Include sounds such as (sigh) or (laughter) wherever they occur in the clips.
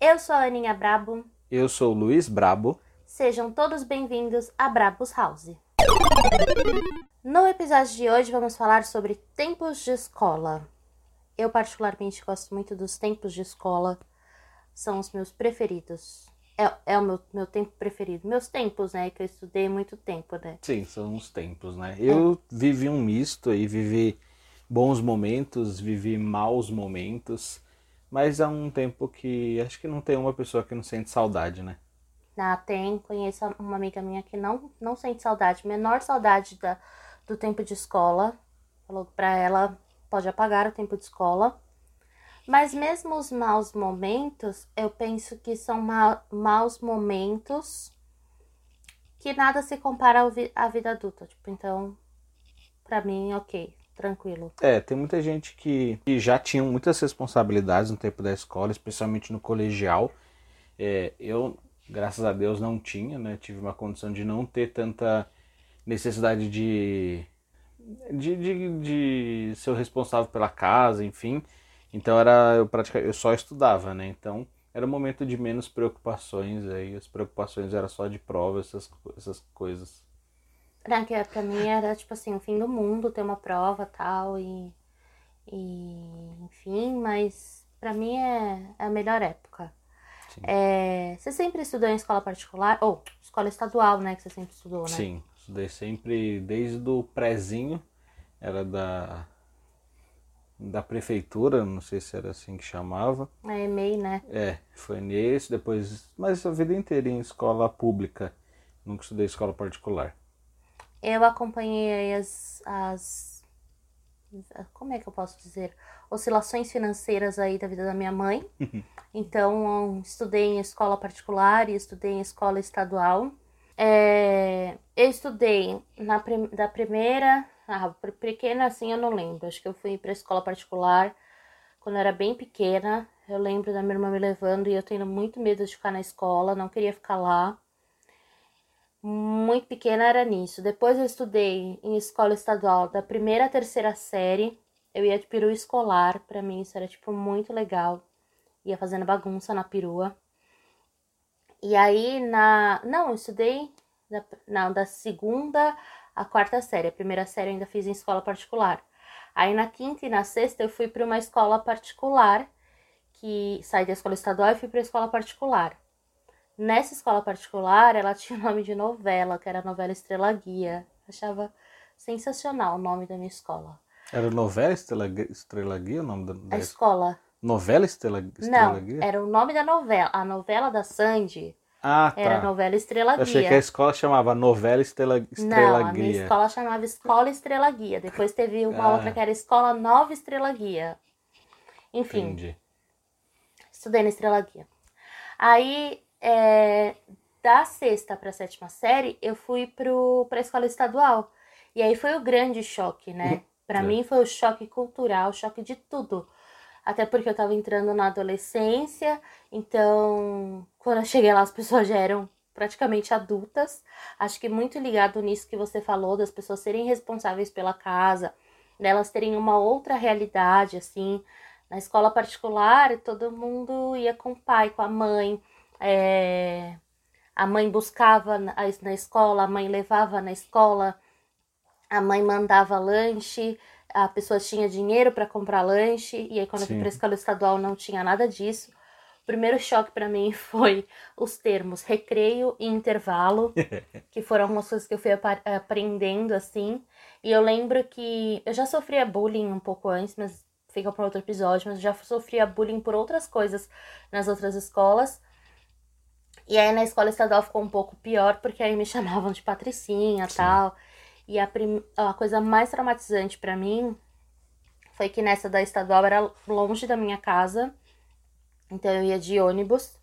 Eu sou a Aninha Brabo. Eu sou o Luiz Brabo. Sejam todos bem-vindos a Brabos House. No episódio de hoje vamos falar sobre tempos de escola. Eu particularmente gosto muito dos tempos de escola. São os meus preferidos. É, é o meu, meu tempo preferido. Meus tempos, né? Que eu estudei muito tempo, né? Sim, são os tempos, né? Eu vivi um misto aí, vivi bons momentos, vivi maus momentos, mas há um tempo que acho que não tem uma pessoa que não sente saudade, né? Ah, tem. Conheço uma amiga minha que não, não sente saudade, menor saudade da, do tempo de escola. Falou pra ela pode apagar o tempo de escola. Mas mesmo os maus momentos, eu penso que são ma maus momentos que nada se compara à vida adulta. Tipo, então, pra mim, ok, tranquilo. É, tem muita gente que, que já tinha muitas responsabilidades no tempo da escola, especialmente no colegial. É, eu, graças a Deus, não tinha, né? Tive uma condição de não ter tanta necessidade de, de, de, de ser o responsável pela casa, enfim. Então era eu praticamente eu só estudava, né? Então era um momento de menos preocupações aí, as preocupações era só de prova, essas, essas coisas. Pra, que, pra mim era tipo assim, o fim do mundo ter uma prova tal e. e enfim, mas pra mim é, é a melhor época. É, você sempre estudou em escola particular? Ou escola estadual, né? Que você sempre estudou, né? Sim, estudei sempre desde o prézinho, era da da prefeitura, não sei se era assim que chamava. É EMEI, né? É, foi nesse, depois, mas a vida inteira em escola pública, nunca estudei escola particular. Eu acompanhei as, as como é que eu posso dizer, oscilações financeiras aí da vida da minha mãe. (laughs) então, estudei em escola particular e estudei em escola estadual. É, eu estudei na da primeira ah, pequena assim eu não lembro. Acho que eu fui pra escola particular quando eu era bem pequena. Eu lembro da minha irmã me levando e eu tendo muito medo de ficar na escola, não queria ficar lá. Muito pequena era nisso. Depois eu estudei em escola estadual da primeira à terceira série. Eu ia de peru escolar, para mim isso era tipo muito legal. Ia fazendo bagunça na perua. E aí na, não, eu estudei da, não, da segunda a quarta série. A primeira série eu ainda fiz em escola particular. Aí na quinta e na sexta eu fui para uma escola particular, que saí da escola estadual e fui para a escola particular. Nessa escola particular, ela tinha o nome de novela, que era a novela Estrela Guia. Achava sensacional o nome da minha escola. Era novela Estrela, Estrela Guia o nome da, da a escola? Novela Estrela, Estrela Não, Guia? era o nome da novela. A novela da Sandy ah, tá. Era novela Estrela Guia. Eu achei que a escola chamava novela Estrela, Estrela Não, a Guia. minha escola chamava Escola Estrela Guia. Depois teve uma ah. outra que era Escola Nova Estrela Guia. Enfim. Entendi. Estudei na Estrela Guia. Aí, é, da sexta para sétima série, eu fui pro, pra escola estadual. E aí foi o grande choque, né? Para é. mim foi o choque cultural, o choque de tudo até porque eu tava entrando na adolescência, então quando eu cheguei lá as pessoas já eram praticamente adultas. Acho que muito ligado nisso que você falou, das pessoas serem responsáveis pela casa, delas terem uma outra realidade, assim. Na escola particular, todo mundo ia com o pai, com a mãe. É... A mãe buscava na escola, a mãe levava na escola, a mãe mandava lanche a pessoa tinha dinheiro para comprar lanche, e aí quando Sim. eu fui para escola estadual não tinha nada disso. O primeiro choque para mim (laughs) foi os termos recreio e intervalo, (laughs) que foram algumas coisas que eu fui aprendendo assim. E eu lembro que eu já sofria bullying um pouco antes, mas fica para outro episódio, mas já sofria bullying por outras coisas nas outras escolas. E aí na escola estadual ficou um pouco pior, porque aí me chamavam de patricinha e tal. E a, prim... a coisa mais traumatizante para mim foi que nessa da estadual era longe da minha casa, então eu ia de ônibus,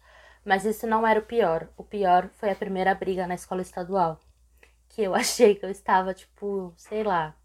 mas isso não era o pior. O pior foi a primeira briga na escola estadual, que eu (laughs) achei que eu estava, tipo, sei lá,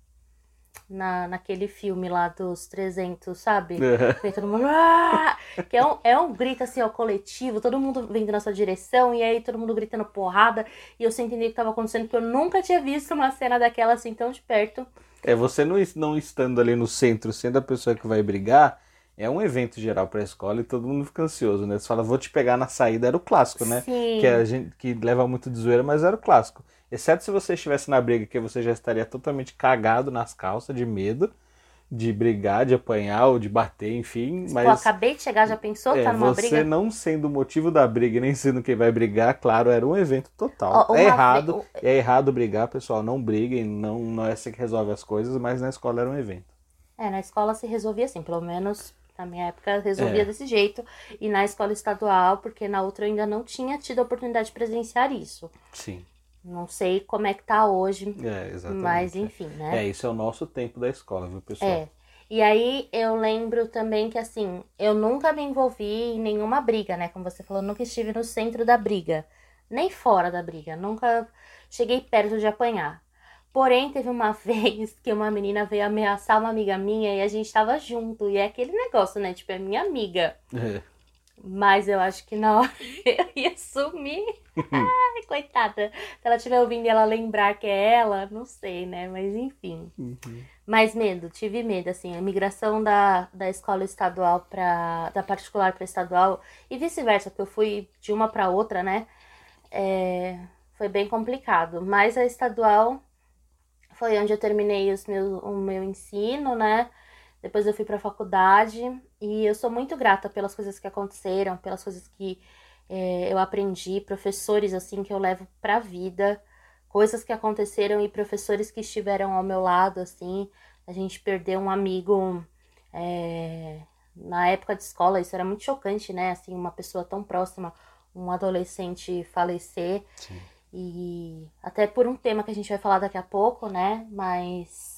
na, naquele filme lá dos 300, sabe? É. todo mundo. Ah! Que é um, é um grito assim, ó, coletivo, todo mundo vindo na sua direção, e aí todo mundo gritando porrada, e eu sem entender o que estava acontecendo, porque eu nunca tinha visto uma cena daquela assim tão de perto. É, você não, não estando ali no centro, sendo a pessoa que vai brigar, é um evento geral para a escola e todo mundo fica ansioso, né? Você fala, vou te pegar na saída, era o clássico, né? Sim. Que a gente que leva muito de zoeira, mas era o clássico. Exceto se você estivesse na briga, que você já estaria totalmente cagado nas calças, de medo de brigar, de apanhar ou de bater, enfim. Pô, Mas acabei de chegar, já pensou? é, tá numa você briga? não sendo o motivo da briga, e nem sendo quem vai brigar, claro, era um evento total. Ó, é errado, é errado brigar, pessoal, não briguem, não, não é assim que resolve as coisas, mas na escola era um evento. É, na escola se resolvia assim, pelo menos na minha época resolvia É. desse jeito. E na escola estadual, porque na outra eu ainda não tinha tido a oportunidade de presenciar isso. Sim, Não sei como é que tá hoje, é, exatamente. mas é. enfim, né? É, isso é o nosso tempo da escola, viu, pessoal? É. E aí eu lembro também que assim, eu nunca me envolvi em nenhuma briga, né? Como você falou, nunca estive no centro da briga, nem fora da briga, nunca cheguei perto de apanhar. Porém, teve uma (laughs) vez que uma menina veio ameaçar uma amiga minha e a gente tava junto. E é aquele negócio, né? Tipo, é minha amiga. É. Mas eu acho que na hora (laughs) eu ia sumir. (laughs) Ai, coitada. Se ela estiver ouvindo e ela lembrar que é ela, não sei, né? Mas enfim. Uhum. Mas medo, tive medo, assim, a migração da, da escola estadual para da particular para estadual e vice-versa, porque eu fui de uma para outra, né? É, foi bem complicado. Mas a estadual foi onde eu terminei os meus, o meu ensino, né? Depois eu fui para a faculdade e eu sou muito grata pelas coisas que aconteceram, pelas coisas que é, eu aprendi, professores assim que eu levo para vida coisas que aconteceram e professores que estiveram ao meu lado, assim. A gente perdeu um amigo é, na época de escola, isso era muito chocante, né? Assim, uma pessoa tão próxima, um adolescente falecer. Sim. E até por um tema que a gente vai falar daqui a pouco, né? Mas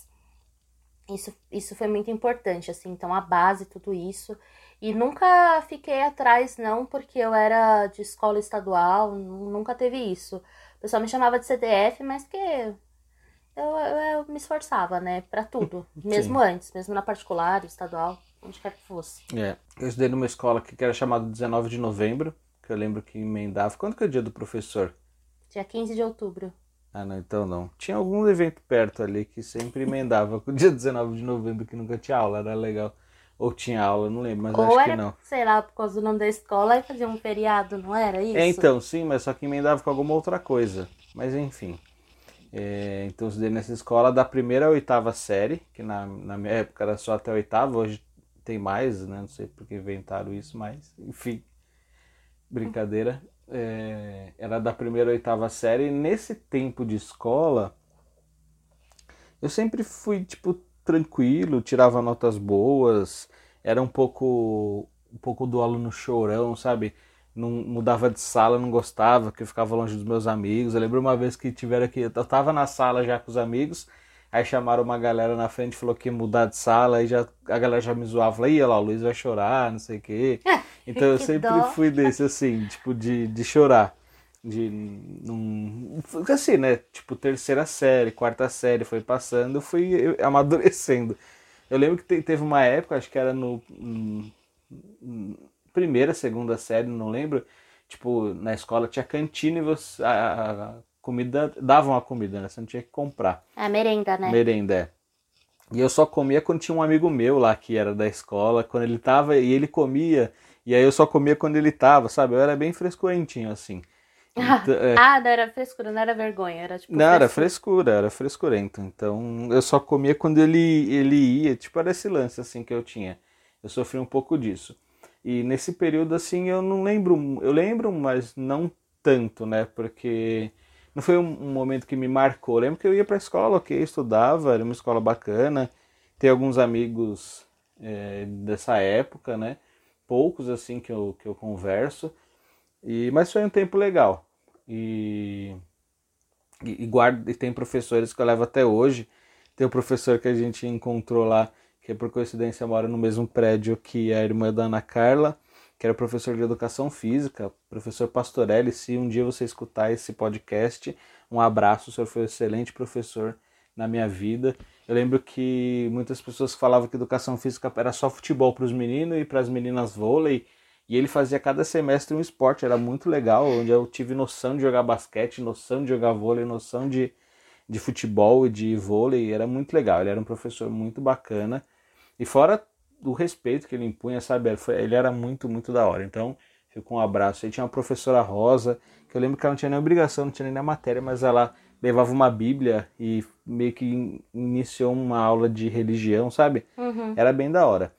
isso, isso foi muito importante, assim. Então, a base, tudo isso. E nunca fiquei atrás, não, porque eu era de escola estadual, nu- nunca teve isso. O pessoal me chamava de CDF, mas que eu, eu, eu me esforçava, né, pra tudo. (laughs) Mesmo antes, mesmo na particular, estadual, onde quer que fosse. É, eu estudei numa escola que era chamada 19 de novembro, que eu lembro que emendava. Quando que é o dia do professor? Dia 15 de outubro. Ah, não, então não. Tinha algum evento perto ali que sempre emendava com o dia (laughs) 19 de novembro, que nunca tinha aula, era legal. Ou tinha aula, não lembro, mas Ou acho era, que não. sei lá, por causa do nome da escola, e fazia um feriado, não era isso? É, então, sim, mas só que emendava com alguma outra coisa. Mas enfim. É, então eu estudei nessa escola da primeira à oitava série, que na, na minha época era só até a oitava, hoje tem mais, né? Não sei porque inventaram isso, mas enfim. Brincadeira. É, era da primeira oitava série. E nesse tempo de escola, eu sempre fui, tipo, tranquilo, tirava notas boas, era um pouco, um pouco do aluno chorão, sabe? Não mudava de sala, não gostava, que eu ficava longe dos meus amigos. Eu lembro uma vez que tiveram aqui, eu tava na sala já com os amigos, aí chamaram uma galera na frente, falou que ia mudar de sala, aí já, a galera já me zoava, falou, ih, olha lá, o Luiz vai chorar, não sei o quê. Então eu sempre dó. fui desse, assim, tipo, de, de chorar. De não. Assim, né? Tipo, terceira série, quarta série foi passando, eu fui (laughs) amadurecendo. Eu lembro que te- teve uma época, acho que era no. primeira, segunda série, não lembro. Tipo, na escola tinha cantina e você. A- a comida. Davam a comida, né? Você não tinha que comprar. É merenda, né? Merenda, é. E eu só comia quando tinha um amigo meu lá que era da escola, quando ele tava e ele comia, e aí eu só comia quando ele tava, sabe? Eu era bem frescurentinho, assim. (laughs) Então, é. Ah, não era frescura, não era vergonha, era tipo. Não, era frescura. frescura, era frescurento. Então eu só comia quando ele, ele ia, tipo, era esse lance assim que eu tinha. Eu sofri um pouco disso. E nesse período assim eu não lembro, eu lembro, mas não tanto, né? Porque não foi um, um momento que me marcou. Eu lembro que eu ia pra escola, ok, estudava, era uma escola bacana. Tem alguns amigos é, dessa época, né? Poucos assim que eu, que eu converso. E, mas foi um tempo legal. E, e, e guardo, e tem professores que eu levo até hoje. Tem o professor que a gente encontrou lá, que por coincidência mora no mesmo prédio que a irmã da Ana Carla, que era professor de educação física, professor Pastorelli. Se um dia você escutar esse podcast, um abraço, o senhor foi um excelente professor na minha vida. Eu lembro que muitas pessoas falavam que educação física era só futebol para os meninos e para as meninas vôlei. E ele fazia cada semestre um esporte, era muito legal, onde eu tive noção de jogar basquete, noção de jogar vôlei, noção de, de futebol e de vôlei, era muito legal. Ele era um professor muito bacana. E fora do respeito que ele impunha, sabe? Ele era muito, muito da hora. Então, ficou um abraço. Aí tinha uma professora Rosa, que eu lembro que ela não tinha nem obrigação, não tinha nem na matéria, mas ela levava uma Bíblia e meio que iniciou uma aula de religião, sabe? Uhum. Era bem da hora.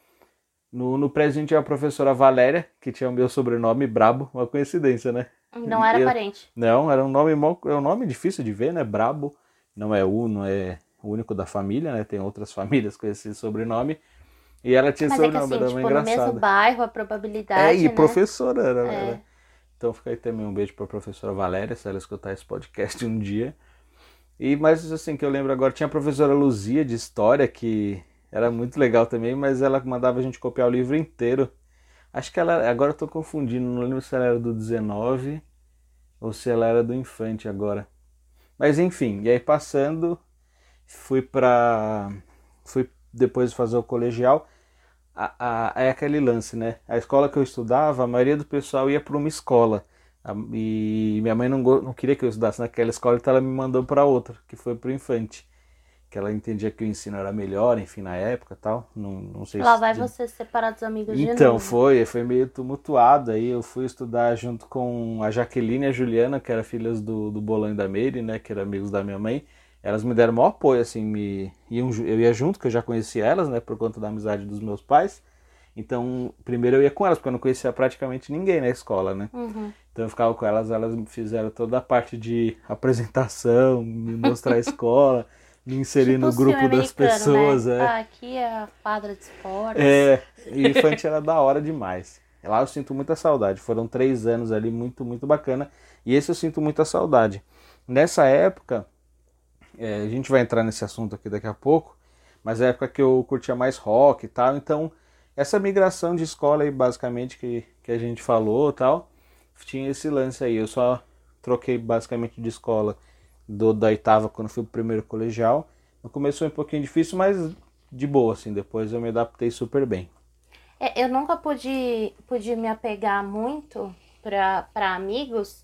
No, no presente tinha a professora Valéria, que tinha o meu sobrenome Brabo, uma coincidência, né? Não era Eu- parente. Não, era um nome é um nome difícil de ver, né? Brabo. Não é o, não é o único da família, né? Tem outras (laughs) famílias com esse sobrenome. E ela tinha Mas é que sobrenome, assim, era tipo, uma no engraçada. mesmo bairro, a probabilidade, É, e né? professora era, É. era. Então fica aí também um beijo pra professora Valéria, se ela escutar esse podcast um dia. E mas assim, que eu lembro agora, tinha a professora Luzia de História, que era muito legal também, mas ela mandava a gente copiar o livro inteiro. Acho que ela, agora eu tô confundindo, não lembro se ela era do 19 ou se ela era do Infante agora. Mas enfim, e aí passando, fui pra. Fui depois fazer o colegial. A, a, é aquele lance, né? A escola que eu estudava, a maioria do pessoal ia para uma escola. A- E minha mãe não, não queria que eu estudasse naquela escola, então ela me mandou para outra, que foi pro Infante. Que ela entendia que o ensino era melhor, enfim, na época tal. Não, não sei Lá se vai de- você separar dos amigos de então, novo. foi, foi meio tumultuado. Aí eu fui estudar junto com a Jaqueline e a Juliana, que eram filhas do, do Bolão e da Meire, né? Que eram amigos da minha mãe. Elas me deram maior apoio, assim, me iam, eu ia junto, que eu já conhecia elas, né? Por conta da amizade dos meus pais. Então, primeiro eu ia com elas, porque eu não conhecia praticamente ninguém na escola, né? Uhum. Então eu ficava com elas, elas me fizeram toda a parte de apresentação, me mostrar a (laughs) escola, me inserir Tipo no o grupo das americano, pessoas. né? é. Ah, aqui é a quadra de esportes. É, e Infante era da hora demais. Lá eu sinto muita saudade. Foram três anos ali muito, muito bacana. E esse eu sinto muita saudade. Nessa época, é, a gente vai entrar nesse assunto aqui daqui a pouco, mas é a época que eu curtia mais rock e tal. Então, essa migração de escola aí, basicamente, que, que a gente falou tal, tinha esse lance aí. Eu só troquei basicamente de escola do, da oitava quando fui pro primeiro colegial. No começo foi um pouquinho difícil, mas de boa, assim. Depois eu me adaptei super bem. É, eu nunca pude, pude me apegar muito pra amigos,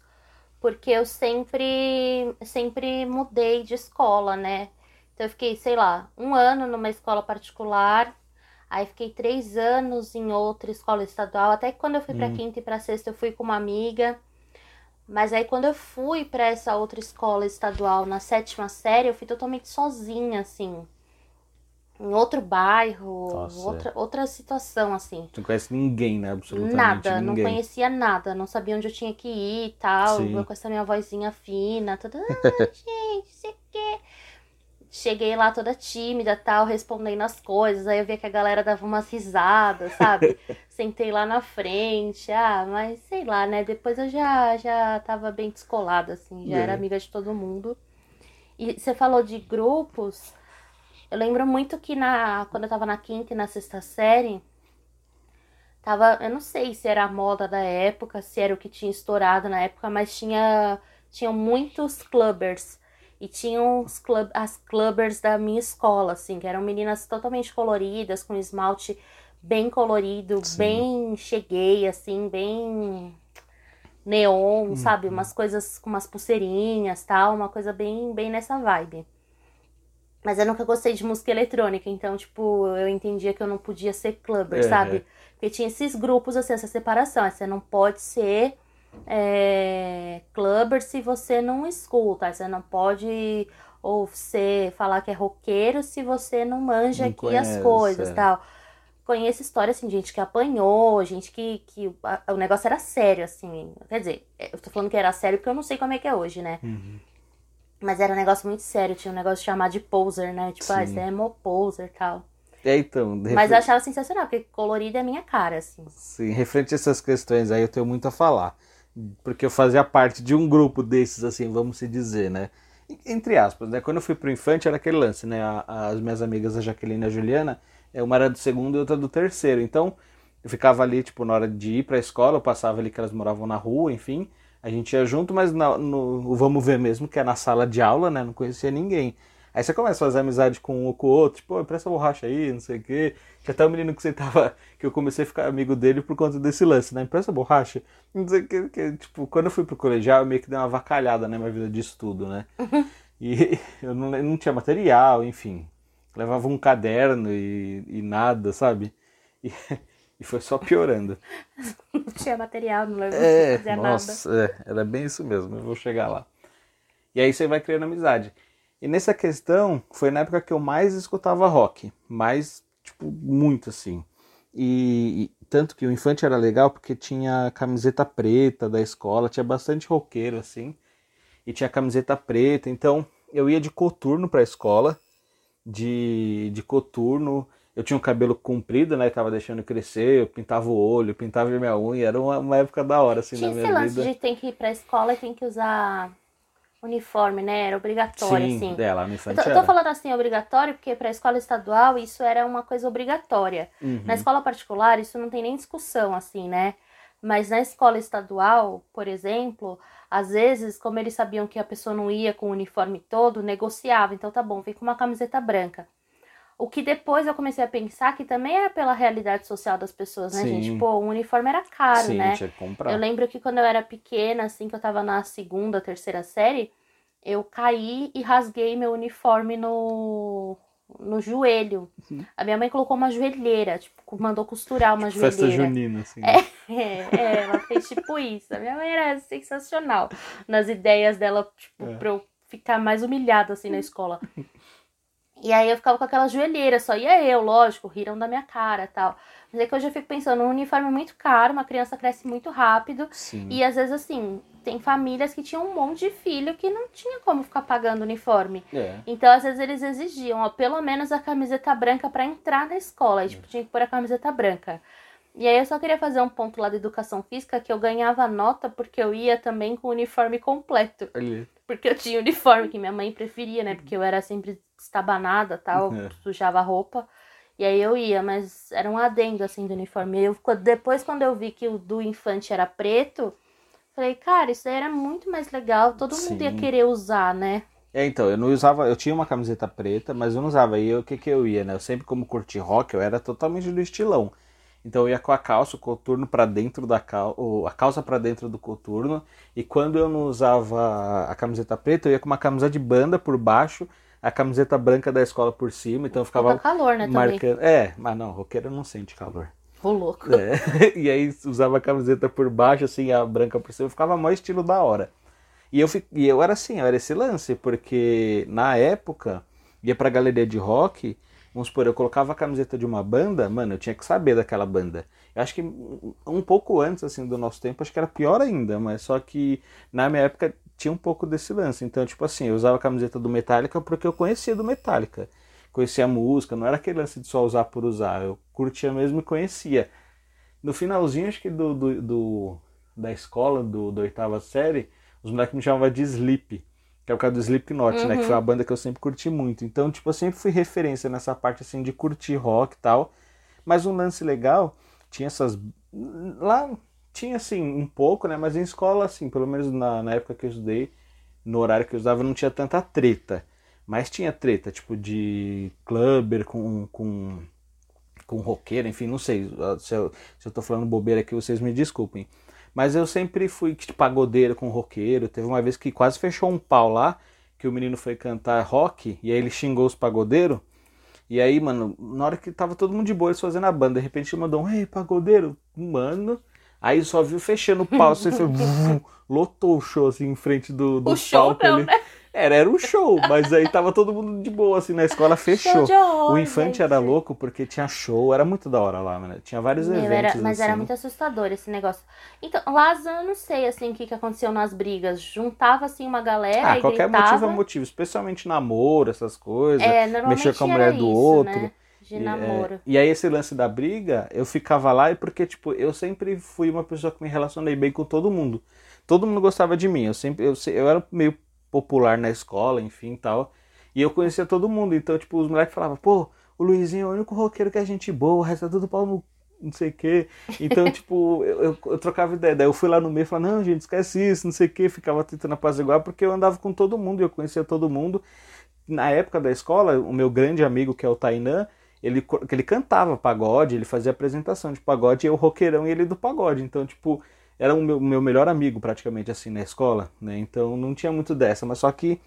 porque eu sempre, sempre mudei de escola, né? Então eu fiquei, sei lá, um ano numa escola particular, aí fiquei três anos em outra escola estadual, até que quando eu fui pra Hum. quinta e pra sexta eu fui com uma amiga. Mas aí quando eu fui pra essa outra escola estadual na sétima série, eu fui totalmente sozinha, assim. Em outro bairro, Nossa, outra, outra situação, assim. Você não conhece ninguém, né? Absolutamente Nada, não ninguém. conhecia nada, não sabia onde eu tinha que ir e tal. Sim. Eu com essa minha vozinha fina, toda, ah, (laughs) gente, sei o quê. Cheguei lá toda tímida tal, respondendo as coisas. Aí eu via que a galera dava umas risadas, sabe? (laughs) Sentei lá na frente, ah, mas sei lá, né? Depois eu já, já tava bem descolada, assim, já É. era amiga de todo mundo. E você falou de grupos. Eu lembro muito que na, quando eu tava na quinta e na sexta série, tava, eu não sei se era a moda da época, se era o que tinha estourado na época, mas tinha tinham muitos clubbers. E tinham os club, as clubbers da minha escola, assim, que eram meninas totalmente coloridas, com esmalte bem colorido, Sim. bem cheguei, assim, bem neon, sabe? Umas coisas com umas pulseirinhas, tal, uma coisa bem, bem nessa vibe. Mas eu nunca gostei de música eletrônica, então, tipo, eu entendia que eu não podia ser clubber, É, sabe? é. Porque tinha esses grupos, assim, essa separação. Aí Você não pode ser é, clubber se você não escuta. Aí Você não pode ou você falar que é roqueiro se você não manja Não aqui as conhece, coisas é. tal. Conheço história, assim, de gente que apanhou, gente que, que o negócio era sério, assim. Quer dizer, eu tô falando que era sério porque eu não sei como é que é hoje, né? Uhum. Mas era um negócio muito sério, tinha um negócio chamado de poser, né? Tipo, ah, você é emo poser e tal. É, então, de Mas refer- eu achava sensacional, porque colorido é minha cara, assim. Sim, referente a essas questões aí, eu tenho muito a falar. Porque eu fazia parte de um grupo desses, assim, vamos se dizer, né? Entre aspas, né? Quando eu fui pro Infante era aquele lance, né? As minhas amigas, a Jaqueline e a Juliana, é, uma era do segundo e outra do terceiro. Então, eu ficava ali, tipo, na hora de ir pra escola, eu passava ali que elas moravam na rua, enfim. A gente ia junto, mas no, o vamos ver mesmo, que é na sala de aula, né? Não conhecia ninguém. Aí você começa a fazer amizade com um com o outro, tipo, "Ô, presta borracha aí, não sei o quê. Tinha até um menino que sentava, que eu comecei a ficar amigo dele por conta desse lance, né? Empresta borracha. Não sei o que, que, tipo, quando eu fui pro colegial, eu meio que dei uma vacalhada na minha vida de estudo, né? (laughs) E eu não, não tinha material, enfim. Levava um caderno e, e nada, sabe? E, (laughs) e foi só piorando. (laughs) não tinha material, não levava é, fazia nossa, nada. É, era bem isso mesmo, eu vou chegar lá. E aí você vai criando amizade. E nessa questão, foi na época que eu mais escutava rock. Mais, tipo, muito assim. E, e, tanto que o Infante era legal porque tinha camiseta preta da escola, tinha bastante roqueiro assim. E tinha camiseta preta, então eu ia de coturno pra escola. De, de coturno, eu tinha um cabelo comprido, né? Tava deixando crescer, eu pintava o olho, pintava minha unha, era uma, uma época da hora, assim, Tinha na esse minha lance vida. de tem que ir pra escola e tem que usar uniforme, né? Era obrigatório, Sim, assim. é, lá no Eu Infante tô, eu era. tô falando assim, obrigatório, porque pra escola estadual isso era uma coisa obrigatória. Uhum. Na escola particular, isso não tem nem discussão, assim, né? Mas na escola estadual, por exemplo, às vezes, como eles sabiam que a pessoa não ia com o uniforme todo, negociava. Então tá bom, vem com uma camiseta branca. O que depois eu comecei a pensar que também era pela realidade social das pessoas, né, Sim. gente? Pô, o uniforme era caro, Sim, né? tinha que comprar. Eu lembro que quando eu era pequena, assim, que eu tava na segunda, terceira série, eu caí e rasguei meu uniforme no, no joelho. Uhum. A minha mãe colocou uma joelheira, tipo, mandou costurar uma Tipo Festa joelheira. junina, assim. É, (laughs) é, ela fez tipo isso. A minha mãe era sensacional nas ideias dela, tipo, É. pra eu ficar mais humilhada, assim, na escola. (laughs) E aí eu ficava com aquela joelheira, só ia eu, lógico, riram da minha cara e tal. Mas é que hoje eu fico pensando, um uniforme muito caro, uma criança cresce muito rápido. Sim. E às vezes, assim, tem famílias que tinham um monte de filho que não tinha como ficar pagando uniforme. É. Então, às vezes, eles exigiam, ó, pelo menos a camiseta branca pra entrar na escola. E, tipo, tinha que pôr a camiseta branca. E aí eu só queria fazer um ponto lá da educação física que eu ganhava nota porque eu ia também com o uniforme completo. Ali. Porque eu tinha uniforme que minha mãe preferia, né? Porque eu era sempre estabanada tal, É. sujava a roupa. E aí eu ia, mas era um adendo assim do uniforme. Eu, depois, quando eu vi que o do infante era preto, falei, cara, isso daí era muito mais legal. Todo mundo ia Sim. querer usar, né? É, então, eu não usava, eu tinha uma camiseta preta, mas eu não usava. E o que que eu ia, né? Eu sempre, como curti rock, eu era totalmente do estilão. Então eu ia com a calça, o coturno pra dentro da calça, a calça pra dentro do coturno. E quando eu não usava a camiseta preta, eu ia com uma camisa de banda por baixo, a camiseta branca da escola por cima. Então eu Ficava ficava calor, né, também. marcando. É, mas não, roqueiro não sente calor. Ô, louco. É, (laughs) e aí usava a camiseta por baixo, assim, a branca por cima, ficava maior estilo da hora. E eu, e eu era assim, eu era esse lance, porque na época, ia pra galeria de rock, vamos supor, eu colocava a camiseta de uma banda, mano, eu tinha que saber daquela banda. Eu acho que um um pouco antes, assim, do nosso tempo, acho que era pior ainda, mas só que na minha época tinha um pouco desse lance. Então, tipo assim, eu usava a camiseta do Metallica porque eu conhecia do Metallica. Conhecia a música, não era aquele lance de só usar por usar, eu curtia mesmo e conhecia. No finalzinho, acho que do, do, do- da escola, do, da oitava série, os moleques me chamavam de Sleep, que é o caso do Slipknot, né? Que foi uma banda que eu sempre curti muito. Então, tipo, eu sempre fui referência nessa parte, assim, de curtir rock e tal. Mas um lance legal, tinha essas... Lá tinha, assim, um pouco, né? Mas em escola, assim, pelo menos na, na época que eu estudei, no horário que eu usava, não tinha tanta treta. Mas tinha treta, tipo, de clubber com... com com roqueiro, enfim, não sei se eu, se eu tô falando bobeira aqui, vocês me desculpem. Mas eu sempre fui tipo, pagodeiro com roqueiro. Teve uma vez que quase fechou um pau lá, que o menino foi cantar rock, e aí ele xingou os pagodeiros. E aí, mano, na hora que tava todo mundo de boa, eles fazendo a banda, de repente ele mandou um, ei, pagodeiro, mano. Aí só viu fechando o pau, assim, foi, (laughs) vum, lotou o show, assim, em frente do, do O show palco não, ali. né? Era, era um show, mas aí tava todo mundo de boa, assim, na escola fechou. Horror, o infante gente. era louco porque tinha show, era muito da hora lá, mano. Tinha vários Meu, eventos. era- mas assim. era muito assustador esse negócio. Então, lá eu não sei assim o que, que aconteceu nas brigas. Juntava assim uma galera Ah, qualquer gritava. motivo é motivo, especialmente namoro, essas coisas. É, normalmente mexer com a mulher do isso, outro. né? De E, namoro. é, e aí esse lance da briga, eu ficava lá e porque, tipo, eu sempre fui uma pessoa que me relacionei bem com todo mundo. Todo mundo gostava de mim. Eu sempre, eu, eu era meio popular na escola, enfim, tal. E eu conhecia todo mundo. Então, tipo, os moleques falavam, pô, o Luizinho é o único roqueiro que é gente boa, o resto é tudo pau no não sei o quê. Então, (laughs) tipo, eu, eu, eu trocava ideia. Daí eu fui lá no meio e falava, não, gente, esquece isso, não sei o quê. Ficava tentando apaziguar, porque eu andava com todo mundo, eu conhecia todo mundo. Na época da escola, o meu grande amigo, que é o Tainan, ele, ele cantava pagode, ele fazia apresentação de pagode, e eu roqueirão e ele do pagode. Então, tipo, era o meu, meu melhor amigo praticamente assim na escola, né? Então não tinha muito dessa, mas só que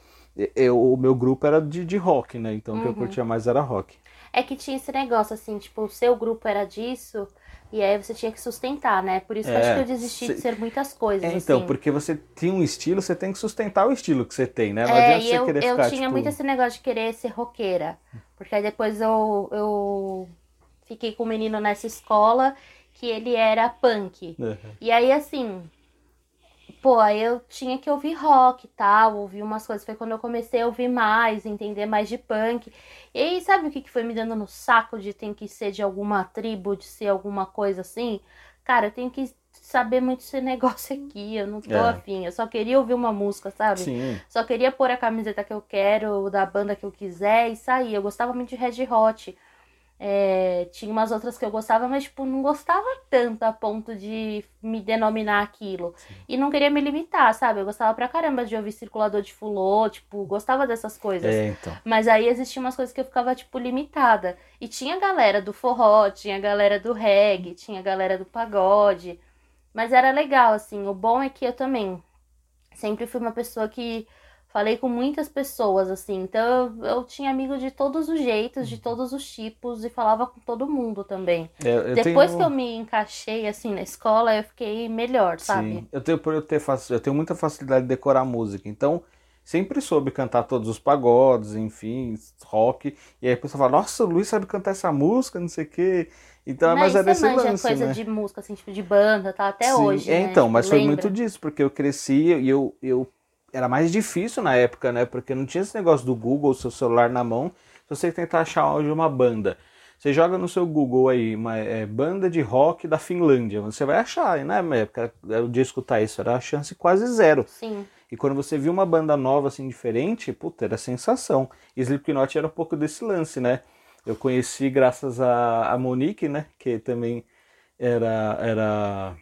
eu, o meu grupo era de, de rock, né? Então o que eu Uhum. curtia mais era rock. É que tinha esse negócio, assim, tipo, o seu grupo era disso, e aí você tinha que sustentar, né? Por isso que eu É, acho que eu desisti de ser muitas coisas, É, então, assim. porque você tem um estilo, você tem que sustentar o estilo que você tem, né? Não É, adianta você eu, querer eu ficar, tinha tipo... muito esse negócio de querer ser roqueira. Porque aí depois eu, eu fiquei com um menino nessa escola que ele era punk. Uhum. E aí, assim, pô, aí eu tinha que ouvir rock e tal, ouvir umas coisas. Foi quando eu comecei a ouvir mais, entender mais de punk. E aí, sabe o que, que foi me dando no saco de ter que ser de alguma tribo, de ser alguma coisa assim? Cara, eu tenho que saber muito esse negócio aqui, eu não tô É. afim. Eu só queria ouvir uma música, sabe? Sim, Só queria pôr a camiseta que eu quero, da banda que eu quiser e sair. Eu gostava muito de Red Hot. É, tinha umas outras que eu gostava, mas tipo, não gostava tanto a ponto de me denominar aquilo. E não queria me limitar, sabe? Eu gostava pra caramba de ouvir circulador de fulô, tipo, gostava dessas coisas. é, então. Mas aí existiam umas coisas que eu ficava, tipo, limitada. E tinha galera do forró, tinha galera do reggae, tinha galera do pagode. Mas era legal, assim. O bom é que eu também sempre fui uma pessoa que falei com muitas pessoas, assim. Então eu, eu tinha amigo de todos os jeitos, de todos os tipos, e falava com todo mundo também. É, eu Depois tenho... que eu me encaixei, assim, na escola, eu fiquei melhor, sabe? Sim, eu tenho por eu ter eu tenho muita facilidade de decorar música, então sempre soube cantar todos os pagodes, enfim, rock. E aí a pessoa fala, nossa, o Luiz sabe cantar essa música, não sei o quê. Então, mas, Mas é você desse manja lance, coisa né? de música, assim, tipo de banda, tá? Até Sim, hoje, é, né? então, Tipo, mas foi lembra? muito disso, porque eu cresci e eu, eu era mais difícil na época, né? Porque não tinha esse negócio do Google, seu celular na mão, se você tentar achar áudio de uma banda. Você joga no seu Google aí, uma é, banda de rock da Finlândia, você vai achar, e na época, o dia escutar isso, era a chance quase zero. Sim. E quando você viu uma banda nova, assim, diferente, puta, era sensação. E Slipknot era um pouco desse lance, né? Eu conheci graças a, a Monique, né? Que também era, era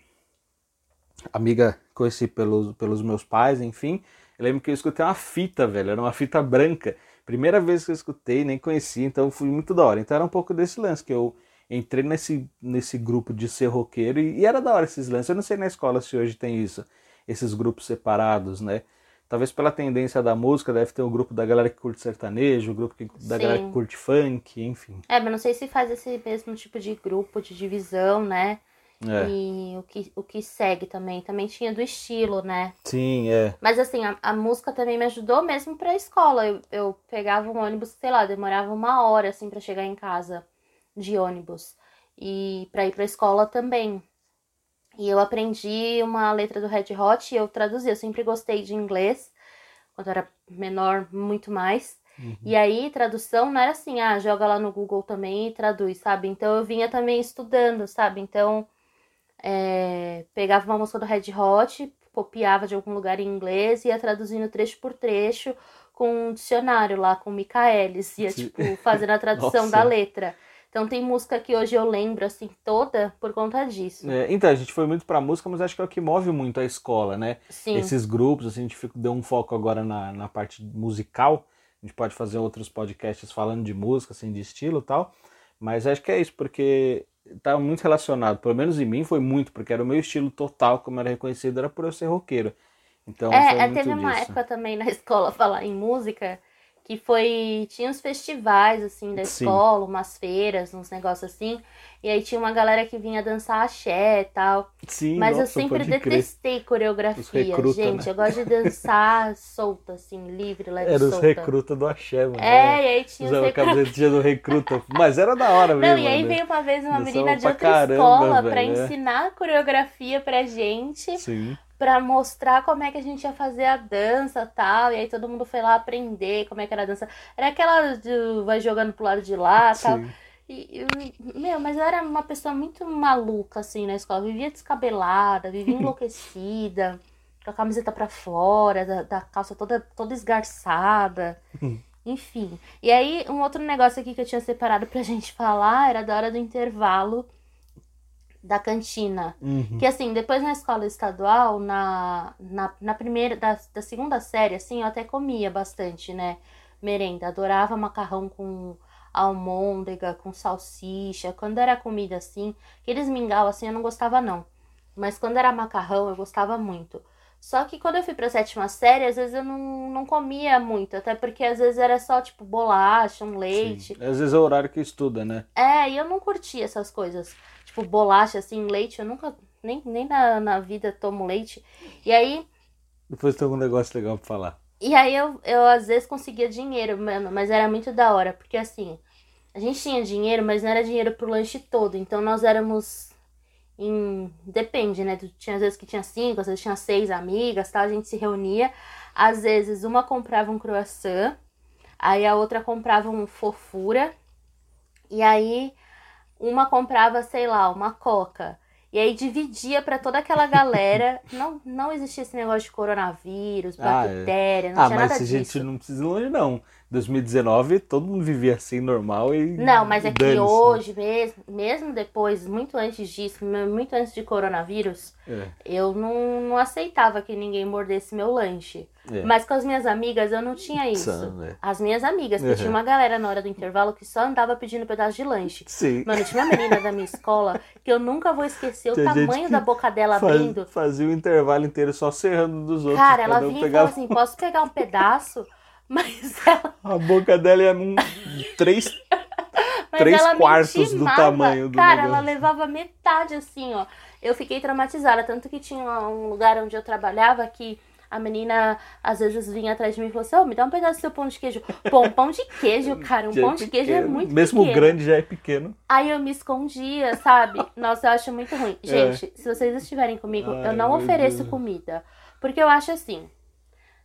amiga, conheci pelos, pelos meus pais, enfim. Eu lembro que eu escutei uma fita, velho, era uma fita branca. Primeira vez que eu escutei, nem conhecia, então foi muito da hora. Então era um pouco desse lance, que eu entrei nesse, nesse grupo de ser roqueiro e, e era da hora esses lances. Eu não sei na escola se hoje tem isso, esses grupos separados, né? Talvez pela tendência da música, deve ter o grupo da galera que curte sertanejo, o grupo que- da Sim. galera que curte funk, enfim. É, mas não sei se faz esse mesmo tipo de grupo, de divisão, né? É. E o que, o que segue também. Também tinha do estilo, né? Sim, é. Mas assim, a, a música também me ajudou mesmo pra escola. Eu, eu pegava um ônibus, sei lá, demorava uma hora, assim, pra chegar em casa de ônibus. E pra ir pra escola também. E eu aprendi uma letra do Red Hot e eu traduzi. Eu sempre gostei de inglês. Quando eu era menor, muito mais. E aí, tradução não era assim, ah, joga lá no Google também e traduz, sabe? Então eu vinha também estudando, sabe? Então, é, pegava uma música do Red Hot, copiava de algum lugar em inglês e ia traduzindo trecho por trecho com um dicionário lá, com Michaelis. Ia, Sim. tipo, fazendo a (laughs) tradução da letra. Então tem música que hoje eu lembro, assim, toda por conta disso. É, Então, a gente foi muito pra música, mas acho que é o que move muito a escola, né? Sim, Esses grupos, assim, a gente fica- deu um foco agora na, na parte musical. A gente pode fazer outros podcasts falando de música, assim, de estilo e tal. Mas acho que é isso, porque tá muito relacionado. Pelo menos em mim foi muito, porque era o meu estilo total, como era reconhecido, era por eu ser roqueiro. Então É, é, teve uma disso. época também na (laughs) escola falar em música que foi. Tinha uns festivais, assim, da Sim. escola, umas feiras, uns negócios assim. E aí tinha uma galera que vinha dançar axé e tal. Sim, Mas eu nossa, sempre pode crer. detestei Os coreografia, recruta, gente. né? Eu gosto de dançar (laughs) solta, assim, livre, leve Era os solta. recruta do Axé, mano. É, e aí tinha os Usava a recruta. do recruta. Mas era da hora Não, mesmo. e aí né? veio uma vez uma Dançava menina de pra outra caramba, escola pra velho, é. ensinar coreografia pra gente. Sim. Pra mostrar como é que a gente ia fazer a dança e tal. E aí todo mundo foi lá aprender como é que era a dança. Era aquela de vai jogando pro lado de lá e tal. Sim. E, meu, mas eu era uma pessoa muito maluca, assim, na escola. Vivia descabelada, vivia (laughs) enlouquecida, com a camiseta pra fora, da, da calça toda, toda esgarçada. Enfim. E aí, um outro negócio aqui que eu tinha separado pra (laughs) gente falar era da hora do intervalo da cantina. Uhum. Que assim, depois na escola estadual, na, na, na primeira, da, da segunda série, assim, eu até comia bastante, né? Merenda. Adorava macarrão com almôndega, com salsicha. Quando era comida assim, aqueles mingau assim, eu não gostava não. Mas quando era macarrão, eu gostava muito. Só que quando eu fui pra sétima série, às vezes eu não, não comia muito, até porque às vezes era só tipo bolacha, um leite. Sim. Às vezes é o horário que estuda, né? É, e eu não curtia essas coisas. Tipo, bolacha, assim, leite, eu nunca, nem, nem na, na vida tomo leite. E aí. Depois tem algum negócio legal pra falar. E aí eu, eu às vezes conseguia dinheiro, mano, mas era muito da hora, porque assim, a gente tinha dinheiro, mas não era dinheiro pro lanche todo. Então nós éramos em. Depende, né? Tinha às vezes que tinha cinco, às vezes tinha seis amigas, tal, a gente se reunia. Às vezes uma comprava um croissant, aí a outra comprava um fofura, e aí uma comprava, sei lá, uma coca. E aí dividia para toda aquela galera. (laughs) não, não existia esse negócio de coronavírus, bactéria, ah, é. não ah, tinha nada disso. Ah, mas a gente não precisa ir longe, não. 2019 todo mundo vivia assim normal e. Não, mas é que hoje mesmo, mesmo depois, muito antes disso, muito antes de coronavírus, é. eu não, não aceitava que ninguém mordesse meu lanche. É. Mas com as minhas amigas eu não tinha isso. Né? As minhas amigas, porque uhum. tinha uma galera na hora do intervalo que só andava pedindo pedaço de lanche. Sim. Mano, tinha uma menina da minha escola que eu nunca vou esquecer tinha o tamanho da boca dela faz, abrindo. Fazia o intervalo inteiro só serrando dos outros. Cara, ela vinha pegava... e falava assim: posso pegar um pedaço? (laughs) Mas ela. A boca dela ia num. Três. (laughs) três quartos do tamanho do Cara, negócio. ela levava metade assim, ó. Eu fiquei traumatizada. Tanto que tinha um lugar onde eu trabalhava que a menina às vezes vinha atrás de mim e falou assim: Ô, oh, me dá um pedaço do seu pão de queijo. Pô, um pão de queijo, (laughs) cara. Um já é pão é de queijo é muito Mesmo pequeno. grande já é pequeno. Aí eu me escondia, sabe? Nossa, eu acho muito ruim. É. Gente, é. se vocês estiverem comigo, Ai, eu não ofereço Deus. comida. Porque eu acho assim.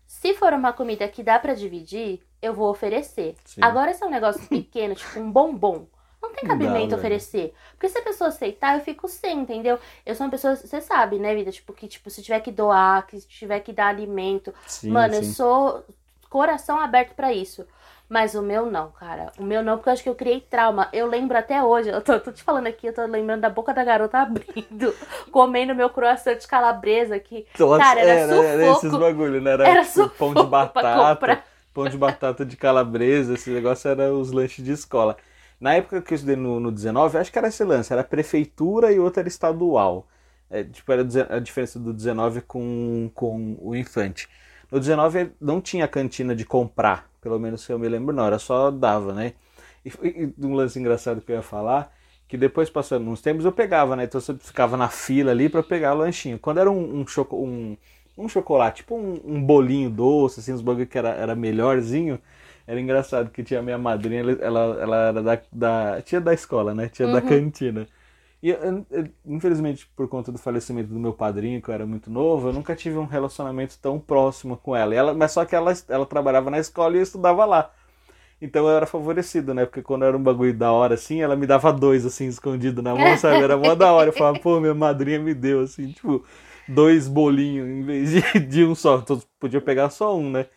Se for uma comida que dá para dividir, eu vou oferecer. Sim. Agora, se é um negócio pequeno, tipo um bombom, não tem cabimento não, oferecer. Porque se a pessoa aceitar, eu fico sem, entendeu? Eu sou uma pessoa, você sabe, né, vida? Tipo, que tipo, se tiver que doar, que tiver que dar alimento. Sim, mano, sim. eu sou coração aberto para isso. Mas o meu não, cara. O meu não, porque eu acho que eu criei trauma. Eu lembro até hoje, eu tô, tô te falando aqui, eu tô lembrando da boca da garota (laughs) abrindo, comendo meu croissant de calabresa aqui. Nossa, cara, era, era, sufoco. Era esses bagulho, né? Era, era tipo pão de batata, pão de batata de calabresa, esse negócio era os lanches de escola. Na época que eu estudei no, no 19, acho que era esse lance, era prefeitura e outra era estadual. É, tipo, era a diferença do 19 com, com o infante. No 19 não tinha cantina de comprar, pelo menos se eu me lembro, não, era só dava, né? E, e um lance engraçado que eu ia falar, que depois passando uns tempos eu pegava, né? Então você ficava na fila ali para pegar o lanchinho. Quando era um, um, choco, um, um chocolate, tipo um, um, bolinho doce, assim, uns bagulho que era, era melhorzinho, era engraçado que tinha a minha madrinha, ela, ela era da, da. Tinha da escola, né? Tinha uhum. da cantina. E infelizmente, por conta do falecimento do meu padrinho, que eu era muito novo, eu nunca tive um relacionamento tão próximo com ela. ela mas só que ela, ela trabalhava na escola e eu estudava lá. Então eu era favorecido, né? Porque quando era um bagulho da hora, assim, ela me dava dois, assim, escondido na mão, sabe? Era mó da hora. Eu falava, pô, minha madrinha me deu, assim, tipo, dois bolinhos em vez de, (laughs) de um só. Então podia pegar só um, né?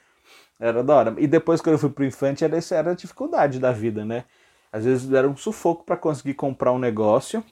Era da hora. E depois, quando eu fui pro infante, era, era a dificuldade da vida, né? Às vezes era um sufoco para conseguir comprar um negócio.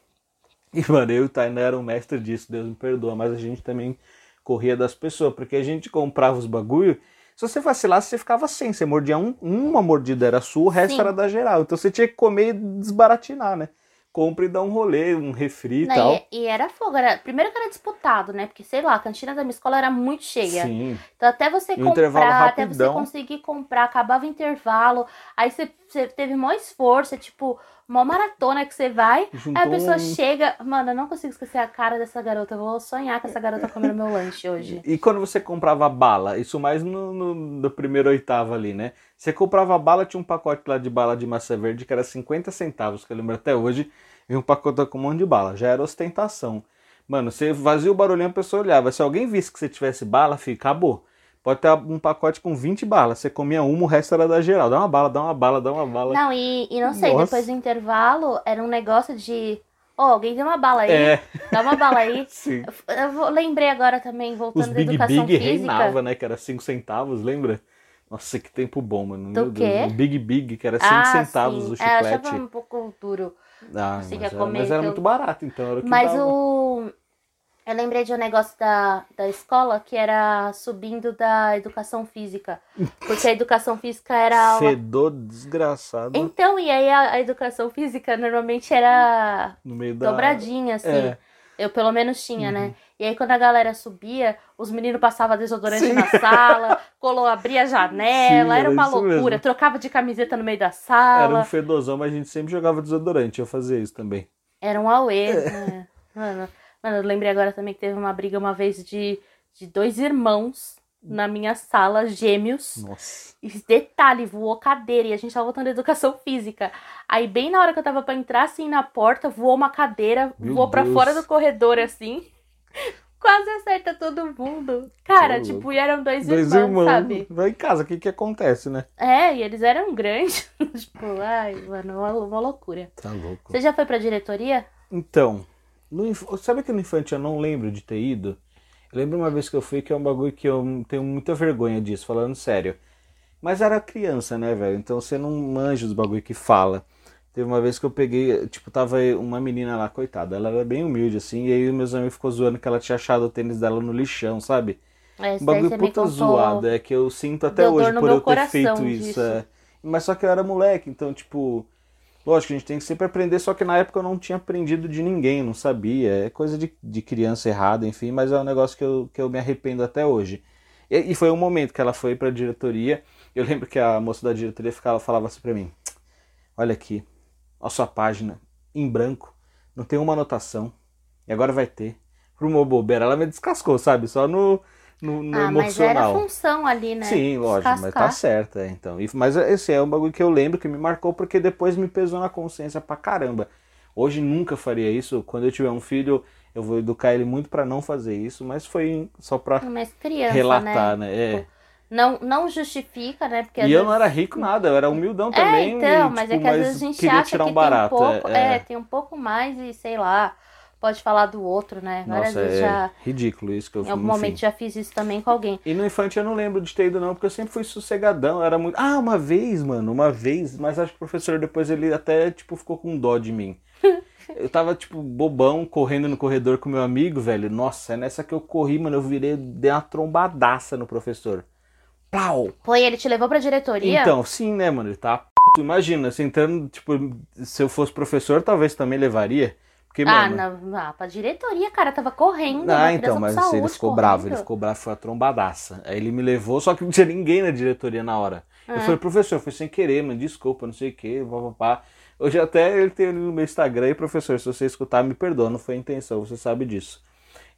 E, mano, eu e o Tainá era um mestre disso, Deus me perdoa. Mas a gente também corria das pessoas, porque a gente comprava os bagulho. Se você vacilasse, você ficava sem. Você mordia um, uma mordida era sua, o resto Sim. era da geral. Então você tinha que comer e desbaratinar, né? compra e dá um rolê, um refri e tal. E, e, era fogo, era, primeiro que era disputado, né? Porque, sei lá, a cantina da minha escola era muito cheia. Sim. Então até você comprar, até você conseguir comprar, acabava o intervalo, aí você, você teve maior esforço, é tipo, uma maratona que você vai, Juntou aí a pessoa um... chega, mano, eu não consigo esquecer a cara dessa garota, eu vou sonhar com essa garota comendo meu lanche hoje. E quando você comprava bala, isso mais no, no, no primeiro oitavo ali, né? Você comprava bala, tinha um pacote lá de bala de massa verde que era 50 centavos, que eu lembro até hoje, e um pacote com um monte de bala, já era ostentação. Mano, você vazia o barulhinho, a pessoa olhava. Se alguém visse que você tivesse bala, fica, acabou. Pode ter um pacote com 20 balas. Você comia uma, o resto era da geral. Dá uma bala, dá uma bala, dá uma bala. Não, e, e não sei, Nossa. depois do intervalo, era um negócio de. Ô, oh, alguém deu uma bala aí. É. Dá uma bala aí. (laughs) Sim. Eu, eu, lembrei agora também, voltando Os Big da educação Big física. reinava, né? Que era 5 centavos, lembra? Nossa, que tempo bom, mano. Do Meu quê? Deus. O Big Big, que era 5 ah, centavos sim. o chiclete. É, eu achava um pouco duro. Ah, mas, era, mas era muito barato, então era o que Mas dava. o eu lembrei de um negócio da, da escola que era subindo da educação física. Porque a educação física era. (laughs) Uma... Fedor desgraçado. Então, e aí a, a, educação física normalmente era no meio da... dobradinha, assim. É. Eu pelo menos tinha, né? Uhum. E aí quando a galera subia, os meninos passavam desodorante na sala, (laughs) colou, abria a janela, Sim, era uma era loucura. mesmo. Trocava de camiseta no meio da Era sala. um fedozão, mas a gente sempre jogava desodorante. Eu fazia isso também. Era um auê, né? Mano, mano, eu lembrei agora também que teve uma briga uma vez de, de dois irmãos na minha sala, gêmeos. Nossa. E detalhe, voou cadeira e a gente tava voltando educação (laughs) física. Aí, bem na hora que eu tava pra entrar assim na porta, voou uma cadeira, Meu voou pra Deus. fora do corredor assim. (laughs) Quase acerta todo mundo. Cara, Tô tipo, louco. e eram dois, Dois irmãos, irmãos. sabe? Vai em casa, o que que acontece, né? É, e eles eram grandes. (laughs) tipo, ai, mano, uma, uma loucura. Tá louco. Você já foi pra diretoria? Então, no sabe que no Infante eu não lembro de ter ido? Eu lembro uma vez que eu fui que é um bagulho que eu tenho muita vergonha disso, falando sério. Mas era criança, né, velho? Então você não manja os bagulho que fala. Teve uma vez que eu peguei, tipo, tava uma menina lá, coitada, ela era bem humilde assim, e aí meus amigos ficou zoando que ela tinha achado o tênis dela no lixão, sabe? É, Um bagulho puta zoado, é que eu sinto até Deu hoje por eu ter feito isso. disso. é. Mas só que eu era moleque, então, tipo, lógico, a gente tem que sempre aprender, só que na época eu não tinha aprendido de ninguém, não sabia. É coisa de, de criança errada, enfim, mas é um negócio que eu, que eu me arrependo até hoje. E, e foi um momento que ela foi pra diretoria. Eu lembro que a moça da diretoria ficava, falava assim pra mim: Olha aqui, a sua página, em branco, não tem uma anotação. E agora vai ter. Por uma bobeira, ela me descascou, sabe? Só no, no, no Ah, mas era emocional. função ali, né? Sim, lógico, mas tá Descascar. certo, é, então. Mas esse é um bagulho que eu lembro que me marcou porque depois me pesou na consciência pra caramba. Hoje nunca faria isso. Quando eu tiver um filho, eu vou educar ele muito pra não fazer isso, mas foi só pra Mas criança, relatar, né? né? É. Tipo, Não, não justifica, né? Porque E eu vezes- não era rico nada, eu era humildão também. É, então, e, mas tipo, é que às vezes a gente acha tirar que um barato. tem um pouco, é, é, tem um pouco mais e sei lá, pode falar do outro, né? Várias Nossa, vezes é já, ridículo isso que eu em algum enfim. momento já fiz isso também com alguém. E no infante eu não lembro de ter ido não, porque eu sempre fui sossegadão, era muito... Ah, uma vez, mano, uma vez, mas acho que o professor depois ele até, tipo, ficou com dó de mim. (laughs) Eu tava, tipo, bobão, correndo no corredor com meu amigo, velho. Nossa, é nessa que eu corri, mano, eu virei, dei uma trombadaça no professor. Plau! Pô, e ele te levou pra diretoria? Então, sim, né, mano, ele tá p... Imagina, se entrando, tipo, se eu fosse professor, talvez também levaria. Porque, ah, mano... não, ah, pra diretoria, cara, tava correndo. Ah, então, mas saúde, ele ficou correndo. bravo, ele ficou bravo, foi a trombadaça. Aí ele me levou, só que não tinha ninguém na diretoria na hora. Eu É. falei, professor, foi sem querer, mano, desculpa, não sei o que, papapá. Hoje até ele tem ali no meu Instagram, e professor, se você escutar, me perdoa, não foi a intenção, você sabe disso.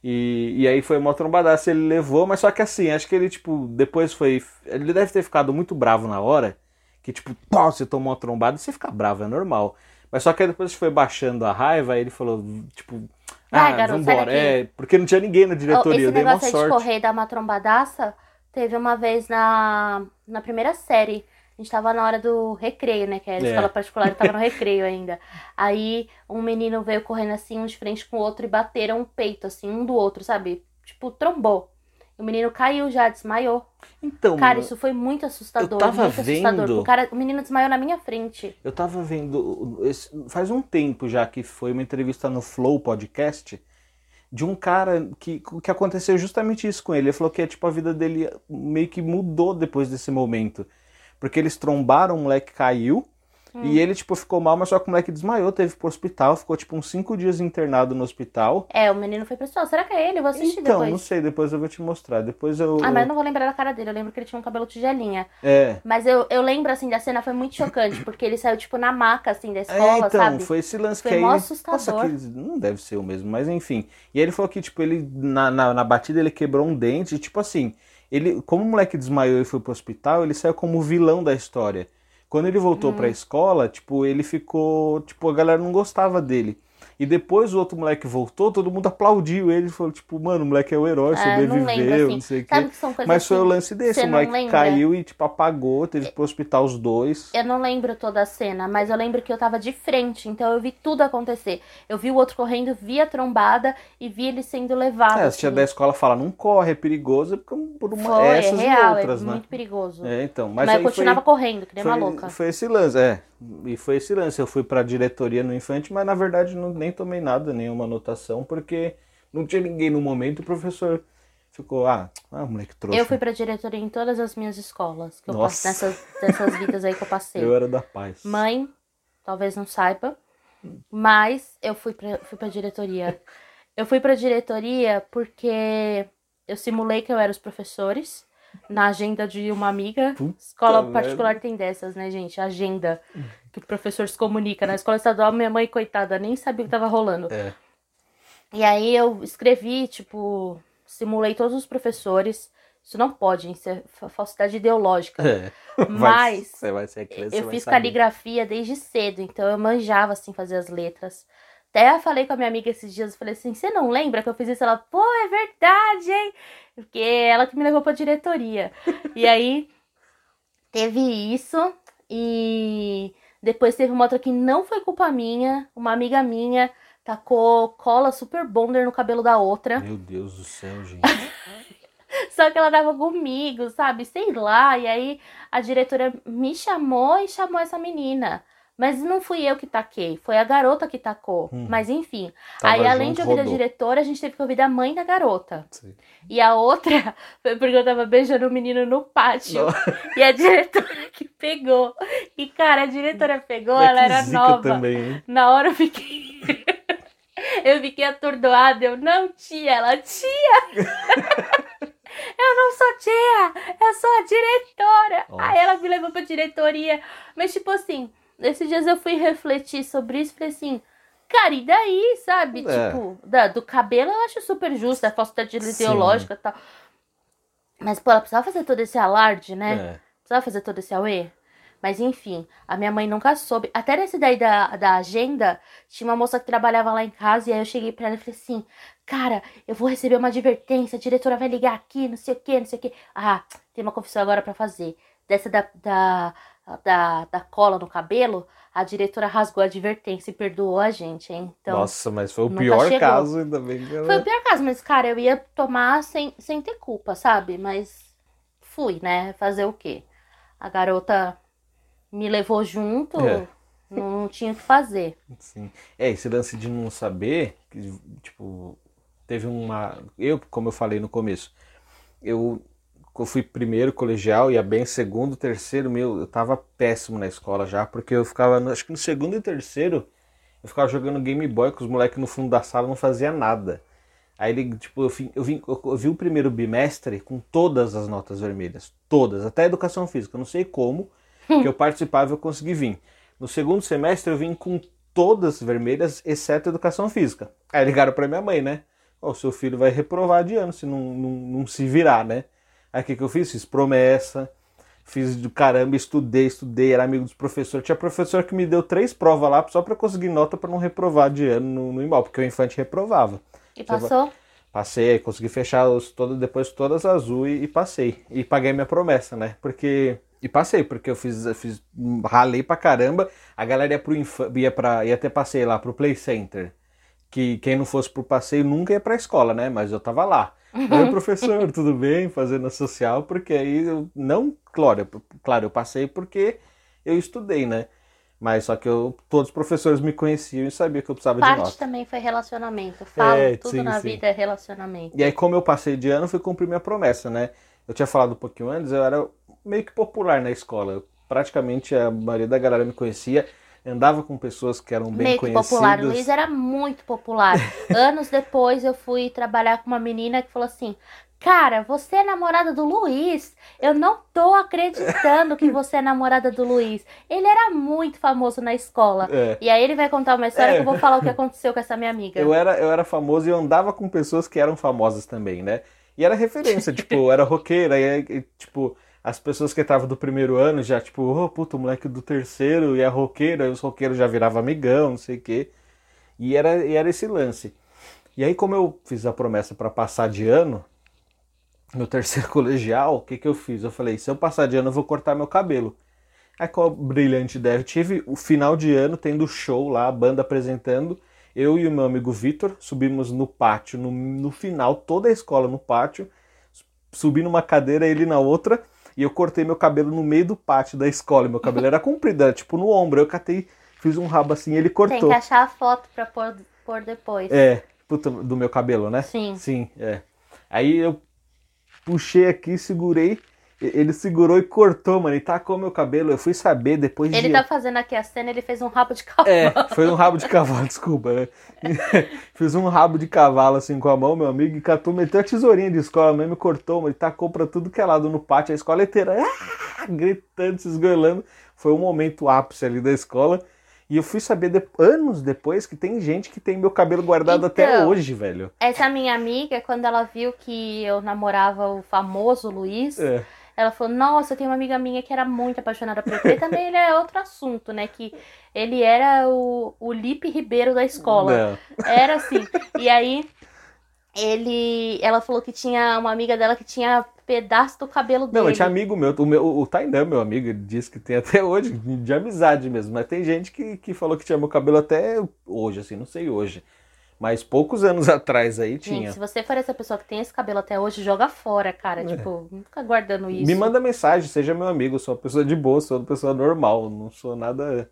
E, e aí foi uma trombadaça, ele levou, mas só que assim, acho que ele, tipo, depois foi. Ele deve ter ficado muito bravo na hora, que tipo, pau, você tomou uma trombada e você fica bravo, é normal. Mas só que aí depois foi baixando a raiva, aí ele falou, tipo, Vai, ah, garoto, vambora. É, porque não tinha ninguém na diretoria, Esse eu dei uma negócio aí de sorte. correr e dar uma trombadaça, teve uma vez na, na primeira série. A gente tava na hora do recreio, né? Que era a É. escola particular, tava no recreio ainda. Aí um menino veio correndo assim, um de frente com o outro, e bateram o peito, assim, um do outro, sabe? Tipo, trombou. O menino caiu já, desmaiou. Então, Cara, isso foi muito assustador. tava muito assustador. vendo- O, cara, o menino desmaiou na minha frente. eu tava vendo. faz um tempo já que foi uma entrevista no Flow Podcast de um cara que, que aconteceu justamente isso com ele. Ele falou que tipo, a vida dele meio que mudou depois desse momento. Porque eles trombaram, o moleque caiu. Hum. E ele, tipo, ficou mal, mas só que o moleque desmaiou, teve pro hospital, ficou, tipo, uns cinco dias internado no hospital. É, o menino foi pra escola. Será que é ele? Eu vou assistir então, depois. não sei, depois eu vou te mostrar. Depois eu. Ah, mas eu não vou lembrar da cara dele. Eu lembro que ele tinha um cabelo tigelinha. É. Mas eu, eu lembro, assim, da cena foi muito chocante, porque ele saiu, tipo, na maca, assim, da escola, É, então, sabe? foi esse lance Foi que aí. mó Nossa, assustador. que não deve ser o mesmo, mas enfim. E aí ele falou que, tipo, ele, na, na, na batida, ele quebrou um dente, e, tipo assim, ele, como o moleque desmaiou e foi pro hospital, ele saiu como o vilão da história. Quando ele voltou Hum. pra escola, tipo, ele ficou. Tipo, a galera não gostava dele. E depois o outro moleque voltou, todo mundo aplaudiu ele. Falou, tipo, mano, o moleque é o herói, Ah, não sobreviveu, lembro, assim. não sei o quê. Que Mas foi o assim, lance desse, o não moleque caiu e, tipo, apagou, teve pro hospital os dois. Eu não lembro toda a cena, mas eu lembro que eu tava de frente, então eu vi tudo acontecer. Eu vi o outro correndo, vi a trombada e vi ele sendo levado. É, a tia assim. da escola fala, não corre, é perigoso, por por uma, Foi, é essas real, e outras, é né? muito perigoso. É, então, mas mas, eu continuava foi, correndo, que nem foi, uma louca. foi esse lance, é. E foi esse lance. Eu fui pra diretoria no Infante, mas na verdade não, nem tomei nada, nenhuma anotação, porque não tinha ninguém no momento o professor ficou, ah, ah moleque trouxa. Eu fui pra diretoria em todas as minhas escolas, que eu Nossa. nessas, dessas vidas aí que eu passei. Eu era da paz. Mãe, talvez não saiba, mas eu fui pra, fui pra diretoria. (laughs) Eu fui pra diretoria porque eu simulei que eu era os professores na agenda de uma amiga. Puta escola merda. particular tem dessas, né, gente? Agenda que o professor se comunica. Na escola estadual, minha mãe, coitada, nem sabia o que tava rolando. É. E aí eu escrevi, tipo, simulei todos os professores. Isso não pode? Isso é fa- falsidade ideológica. É. Mas criança, eu fiz saber. caligrafia desde cedo, então eu manjava, assim, fazer as letras. Até falei com a minha amiga esses dias, eu falei assim, você não lembra que eu fiz isso? Ela, pô, é verdade, hein? Porque ela que me levou pra diretoria. e (laughs) aí, teve isso, e depois teve uma outra que não foi culpa minha, uma amiga minha tacou cola super bonder no cabelo da outra. Meu Deus do céu, gente. (laughs) Só que ela tava comigo, sabe? Sei lá. E aí a diretora me chamou e chamou essa menina. Mas não fui eu que taquei, foi a garota que tacou. Hum. Mas enfim. Tava aí, além de ouvir a rodou. diretora, a gente teve que ouvir da mãe da garota. Sim. E a outra (laughs) foi porque eu tava beijando o menino no pátio. Não. E a diretora que pegou. E, cara, a diretora pegou, ela era nova. também? Na hora eu fiquei. (laughs) eu fiquei atordoada. Eu, não, tia, ela, tia! (laughs) eu não sou tia, eu sou a diretora. Nossa. Aí ela me levou pra diretoria. Mas, tipo assim, esses dias eu fui refletir sobre isso e falei assim. Cara, e daí, sabe? É. Tipo, da- do cabelo eu acho super justo, a falsidade Sim. ideológica e tal. Mas, pô, ela precisava fazer todo esse alarde, né? É. Precisava fazer todo esse auê? Mas enfim, a minha mãe nunca soube. Até nesse daí da, da agenda, tinha uma moça que trabalhava lá em casa e aí eu cheguei pra ela e falei assim: Cara, eu vou receber uma advertência, a diretora vai ligar aqui, não sei o que, não sei o que. Ah, tem uma confissão agora pra fazer. Dessa da, da, da, da cola no cabelo, a diretora rasgou a advertência e perdoou a gente, hein? Então, Nossa, mas foi o pior chegou. caso, ainda bem que ela... foi o pior caso, mas, cara, eu ia tomar sem, sem ter culpa, sabe? Mas fui, né? Fazer o quê? A garota me levou junto, É. não tinha o que fazer. Sim. É, esse lance de não saber, tipo, teve uma. Eu, como eu falei no começo, eu, eu fui primeiro colegial, ia bem segundo, terceiro, meu, eu tava péssimo na escola já, porque eu ficava, no- acho que no segundo e terceiro, eu ficava jogando Game Boy com os moleques no fundo da sala, não fazia nada. Aí ele, tipo, eu, vim- eu, vim- eu- vi o primeiro bimestre com todas as notas vermelhas. Todas, até educação física. Eu não sei como, (laughs) que eu participava e eu consegui vir. No segundo semestre eu vim com todas vermelhas, exceto educação física. Aí ligaram pra minha mãe, né? O seu filho vai reprovar de ano se não, não, não se virar, né? Aí o que, que eu fiz? Fiz promessa, fiz do caramba, estudei, estudei, era amigo dos professores. Tinha professor que me deu três provas lá só pra conseguir nota pra não reprovar de ano no, no IMAL, porque o infante reprovava. E vai- passou? Passei, consegui fechar os, todo, depois todas azul e, e passei. E paguei minha promessa, né? Porque. E passei, porque eu fiz, eu fiz ralei pra caramba. A galera ia pro infa- ia, pra, ia até passei lá pro Play Center. Que quem não fosse pro passeio nunca ia pra escola, né? Mas eu tava lá. Oi, professor, (laughs) tudo bem? Fazendo a social, porque aí eu. Não, claro, eu- claro, eu passei porque eu estudei, né? Mas só que eu, todos os professores me conheciam e sabiam que eu precisava de Parte nota. também foi relacionamento. Falo, É, tudo sim, na sim. vida é relacionamento. E aí, como eu passei de ano, fui cumprir minha promessa, né? Eu tinha falado um pouquinho antes, eu era meio que popular na escola. Praticamente a maioria da galera me conhecia, andava com pessoas que eram bem Meio conhecidas. popular. O Luiz era muito popular. (laughs) Anos depois eu fui trabalhar com uma menina que falou assim: Cara, você é namorada do Luiz. Eu não tô acreditando que você é namorada do Luiz. Ele era muito famoso na escola. É. E aí ele vai contar uma história É. que eu vou falar o que aconteceu com essa minha amiga. Eu era, eu era famoso e eu andava com pessoas que eram famosas também, né? E era referência, (laughs) tipo, era roqueira, e, e, tipo, as pessoas que estavam do primeiro ano já, tipo, ô, puta, o moleque do terceiro e é roqueiro, aí os roqueiros já viravam amigão, não sei o quê. E era, e era esse lance. E aí, como eu fiz a promessa para passar de ano, no terceiro (laughs) colegial, o que que eu fiz? Eu falei, se eu passar de ano, eu vou cortar meu cabelo. Aí qual brilhante ideia? Eu tive o final de ano tendo show lá, a banda apresentando. Eu e o meu amigo Vitor subimos no pátio, no, no final, toda a escola no pátio. Subi numa cadeira, ele na outra. E eu cortei meu cabelo no meio do pátio da escola. Meu cabelo era comprido, era tipo no ombro. Eu catei, fiz um rabo assim e ele Tem cortou. que achar a foto pra pôr, pôr depois. É, puta, do meu cabelo, né? Sim. Sim, é. Aí eu puxei aqui, segurei Ele segurou e cortou, mano, e tacou meu cabelo. Eu fui saber depois Ele de. tá fazendo aqui a cena, ele fez um rabo de cavalo. É, foi um rabo de cavalo, (laughs) desculpa, né? (laughs) Fiz um rabo de cavalo assim com a mão, meu amigo, e catou, meteu a tesourinha de escola mesmo e cortou, mas tacou pra tudo que é lado no pátio, a escola inteira, (laughs) ah, gritando, se esgoelando. Foi um momento ápice ali da escola. E eu fui saber de- anos depois que tem gente que tem meu cabelo guardado até Então. hoje, velho. Essa minha amiga, quando ela viu que eu namorava o famoso Luiz, É. ela falou: Nossa, tem uma amiga minha que era muito apaixonada por ele. Também ele é outro assunto, né? Que ele era o, o Lipe Ribeiro da escola. Não. Era assim. E aí, ele. Ela falou que tinha uma amiga dela que tinha pedaço do cabelo dele. Não, eu tinha amigo meu, o, meu, o Tainan, meu amigo, ele disse que tem até hoje, de amizade mesmo. Mas tem gente que, que falou que tinha meu cabelo até hoje, assim, não sei hoje. Mas poucos anos (laughs) atrás aí tinha. Gente, se você for essa pessoa que tem esse cabelo até hoje, joga fora, cara. Tipo, não fica guardando isso. É. Me manda mensagem, seja meu amigo, sou uma pessoa de boa, sou uma pessoa normal, não sou nada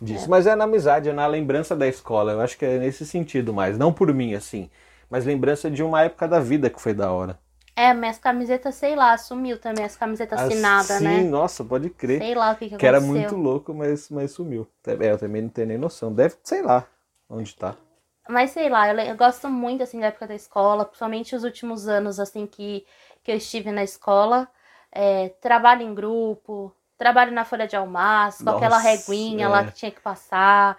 disso. Mas é na amizade, é na lembrança da escola, eu acho que é nesse sentido mais. Não por mim, assim, mas lembrança de uma época da vida que foi da hora. É, minhas camisetas, sei lá, sumiu também, as camisetas assinadas, Assim, né? nossa, pode crer. Sei lá o que, que, Que era aconteceu. muito louco, mas, mas sumiu. É, eu também não tenho nem noção. Deve, sei lá, onde tá. Mas sei lá, eu, eu gosto muito, assim, da época da escola, principalmente os últimos anos, assim, que, que eu estive na escola. É, trabalho em grupo, trabalho na folha de almoço, com aquela reguinha lá é. que tinha que passar,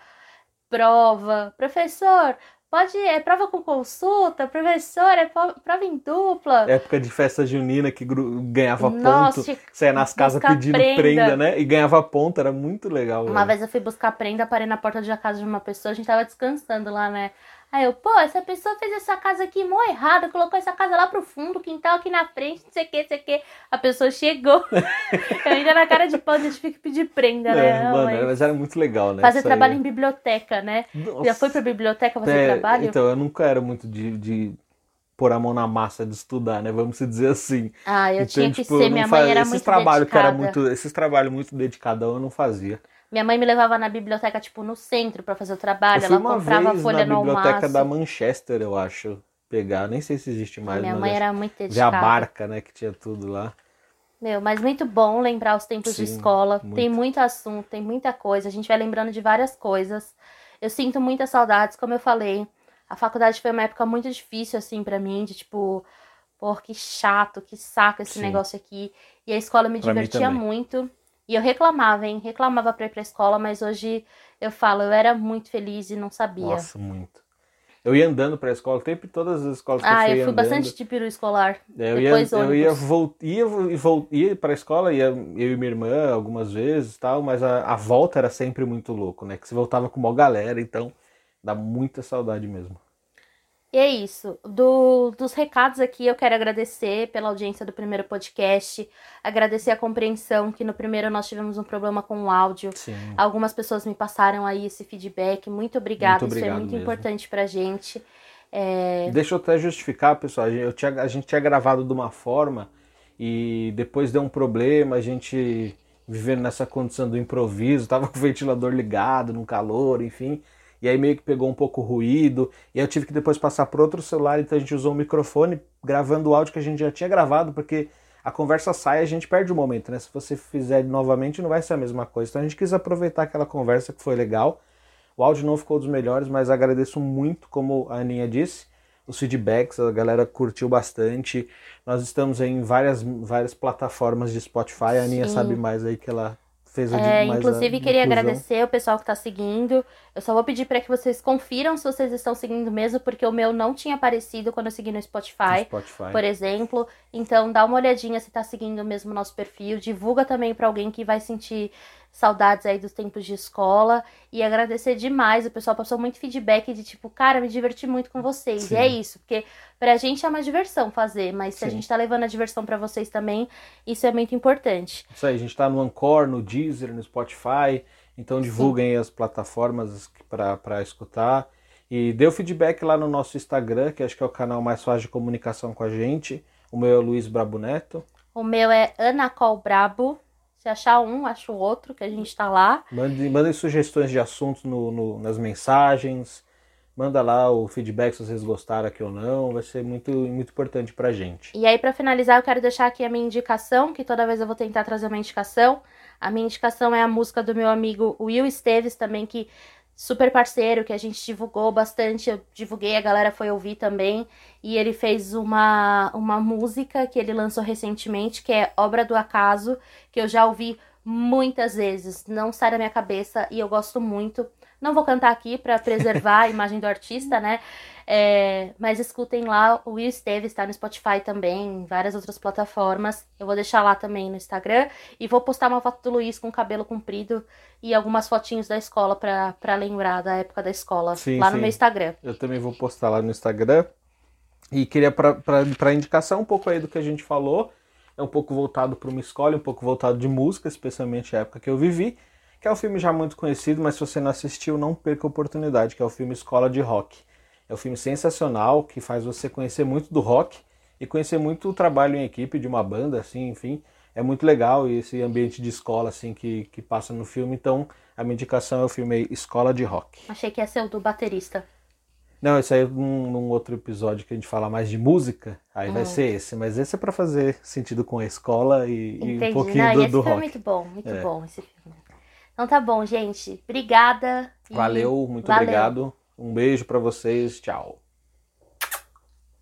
prova. Professor, pode, é prova com consulta? Professor, é prova em dupla? Época de festa junina que ganhava Nossa, ponto, que saia nas casas pedindo prenda. prenda. né? E ganhava ponto, era muito legal. Uma velho. vez eu fui buscar prenda, parei na porta da casa de uma pessoa, a gente tava descansando lá, né? Aí eu, pô, essa pessoa fez essa casa aqui mó errada, colocou essa casa lá pro fundo, quintal aqui na frente, não sei o que, não sei o que. A pessoa chegou. (laughs) eu ainda na cara de pau, a gente que pedir prenda, né? É, Não, mano, mas mas era muito legal, né? Fazer Isso aí. trabalho em biblioteca, né? Nossa. Já foi pra biblioteca fazer É, trabalho? Então, eu nunca era muito de, de pôr a mão na massa de estudar, né? Vamos dizer assim. Ah, eu Então, tinha que tipo, ser, minha mãe fazia- era esses muito trabalho que era muito Esses trabalhos muito dedicadão eu não fazia. Minha mãe me levava na biblioteca, tipo, no centro pra fazer o trabalho, ela comprava vez folha na no biblioteca almoço. da Manchester, eu acho, pegar. Nem sei se existe mais. Minha mãe era muito Ver a dedicada. barca, né? Que tinha tudo lá. Meu, mas muito bom lembrar os tempos de Sim, escola. muito. Tem muito assunto, tem muita coisa. A gente vai lembrando de várias coisas. Eu sinto muitas saudades, como eu falei. A faculdade foi uma época muito difícil, assim, pra mim, de tipo, pô, que chato, que saco esse Sim. negócio aqui. E a escola me Pra divertia muito. E eu reclamava, hein? Reclamava pra ir pra escola, mas hoje eu falo, eu era muito feliz e não sabia. Nossa, muito. Eu ia andando pra escola, sempre todas as escolas que ah, eu fui eu fui andando. bastante de peru escolar. É, Eu ia, Depois eu ia, ônibus. vol- ia, vol- ia pra escola, ia eu e minha irmã algumas vezes e tal, mas a, a volta era sempre muito louco, né? Que você voltava com uma galera, então dá muita saudade mesmo. E é isso. Do- dos recados aqui, eu quero agradecer pela audiência do primeiro podcast, agradecer a compreensão que no primeiro nós tivemos um problema com o áudio. Sim. Algumas pessoas me passaram aí esse feedback. Muito obrigada, isso é muito mesmo. importante pra gente. É, Deixa eu até justificar, pessoal. A gente, eu tinha- a gente tinha gravado de uma forma e depois deu um problema, a gente vivendo nessa condição do improviso, tava com (laughs) o ventilador ligado, no calor, enfim. E aí meio que pegou um pouco ruído. E eu tive que depois passar por outro celular, então a gente usou o microfone gravando o áudio que a gente já tinha gravado, porque a conversa sai e a gente perde o momento, né? Se você fizer novamente, não vai ser a mesma coisa. Então a gente quis aproveitar aquela conversa que foi legal. O áudio não ficou dos melhores, mas agradeço muito, como a Aninha disse, os feedbacks, a galera curtiu bastante. Nós estamos em várias, várias plataformas de Spotify, a Aninha Sim. sabe mais aí que ela fez é, inclusive, queria agradecer o pessoal que tá seguindo. Eu só vou pedir para que vocês confiram se vocês estão seguindo mesmo, porque o meu não tinha aparecido quando eu segui no no Spotify. Spotify. por exemplo. Então, dá uma olhadinha se tá seguindo mesmo o nosso perfil. Divulga também pra alguém que vai sentir saudades aí dos tempos de escola. E agradecer demais. O pessoal passou muito feedback de tipo, cara, me diverti muito com vocês. Sim. E é isso, porque pra gente é uma diversão fazer, mas se a Sim. gente tá levando a diversão pra vocês também, isso é muito importante. Isso aí, a gente tá no Anchor, no Deezer, no Spotify. Então divulguem as plataformas para escutar. E dê o feedback lá no nosso Instagram, que acho que é o canal mais fácil de comunicação com a gente. O meu é Luiz Brabo Neto. O meu é Anacol Brabo. Se achar um, acha o outro, que a gente tá lá. Mandem, mandem sugestões de assuntos no, no- nas mensagens, Manda lá o feedback se vocês gostaram aqui ou não, vai ser muito, muito importante pra gente. E aí, para finalizar, eu quero deixar aqui a minha indicação, que toda vez eu vou tentar trazer uma indicação. A minha indicação é a música do meu amigo Will Esteves, também, que super parceiro, que a gente divulgou bastante, eu divulguei, a galera foi ouvir também, e ele fez uma, uma música que ele lançou recentemente, que é Obra do Acaso, que eu já ouvi muitas vezes, não sai da minha cabeça e eu gosto muito. Não vou cantar aqui para preservar a (laughs) imagem do artista, né? É, mas escutem lá, o Will Esteves está no Spotify também, em várias outras plataformas. Eu vou deixar lá também no Instagram. E vou postar uma foto do Luiz com cabelo comprido e algumas fotinhos da escola para lembrar da época da escola, sim, lá sim. no meu Instagram. Eu também vou postar lá no Instagram. E queria, para indicação, um pouco aí do que a gente falou. É um pouco voltado para uma escola, um pouco voltado de música, especialmente a época que eu vivi que é um filme já muito conhecido, mas se você não assistiu, não perca a oportunidade, que é o filme Escola de Rock. É um filme sensacional que faz você conhecer muito do rock e conhecer muito o trabalho em equipe de uma banda, assim, enfim. É muito legal esse ambiente de escola, assim, que, que passa no filme. Então, a minha indicação é o filme Escola de Rock. Achei que ia ser o do baterista. Não, esse aí é num, num, outro episódio que a gente fala mais de música, aí hum. vai ser esse. Mas esse é para fazer sentido com a escola e, e um pouquinho Não, do, esse do rock. muito bom, muito é. bom esse filme. Então tá bom, gente. Obrigada. Valeu, muito Valeu. obrigado. Um beijo para vocês. Tchau.